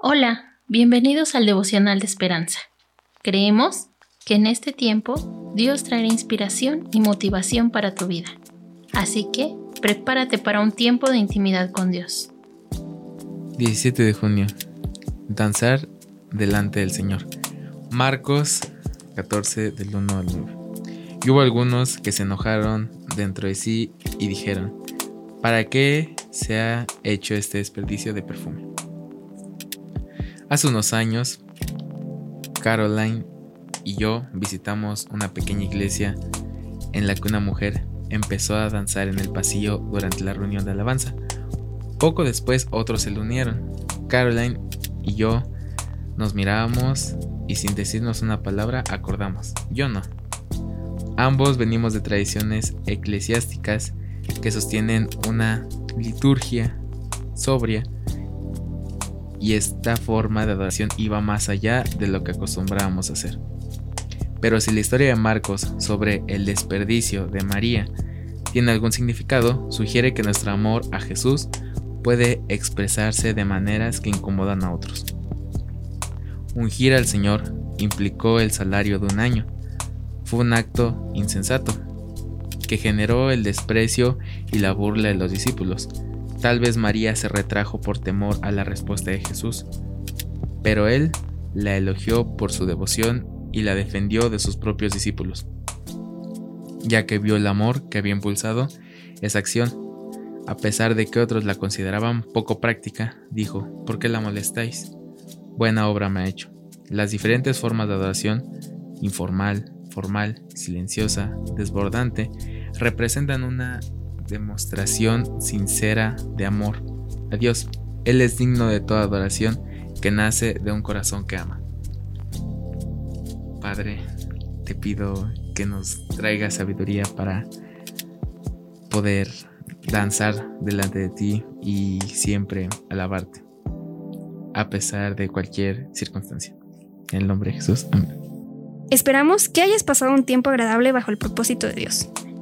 Hola, bienvenidos al devocional de esperanza. Creemos que en este tiempo Dios traerá inspiración y motivación para tu vida. Así que prepárate para un tiempo de intimidad con Dios. 17 de junio. Danzar delante del Señor. Marcos 14 del 1 al 9. Y hubo algunos que se enojaron dentro de sí y dijeron, ¿para qué se ha hecho este desperdicio de perfume? Hace unos años, Caroline y yo visitamos una pequeña iglesia en la que una mujer empezó a danzar en el pasillo durante la reunión de alabanza. Poco después otros se le unieron. Caroline y yo nos mirábamos y sin decirnos una palabra acordamos. Yo no. Ambos venimos de tradiciones eclesiásticas que sostienen una liturgia sobria y esta forma de adoración iba más allá de lo que acostumbrábamos a hacer. Pero si la historia de Marcos sobre el desperdicio de María tiene algún significado, sugiere que nuestro amor a Jesús puede expresarse de maneras que incomodan a otros. Ungir al Señor implicó el salario de un año. Fue un acto insensato, que generó el desprecio y la burla de los discípulos. Tal vez María se retrajo por temor a la respuesta de Jesús, pero él la elogió por su devoción y la defendió de sus propios discípulos, ya que vio el amor que había impulsado esa acción. A pesar de que otros la consideraban poco práctica, dijo, ¿por qué la molestáis? Buena obra me ha hecho. Las diferentes formas de adoración, informal, formal, silenciosa, desbordante, representan una demostración sincera de amor a Dios. Él es digno de toda adoración que nace de un corazón que ama. Padre, te pido que nos traiga sabiduría para poder danzar delante de ti y siempre alabarte, a pesar de cualquier circunstancia. En el nombre de Jesús, amén. Esperamos que hayas pasado un tiempo agradable bajo el propósito de Dios.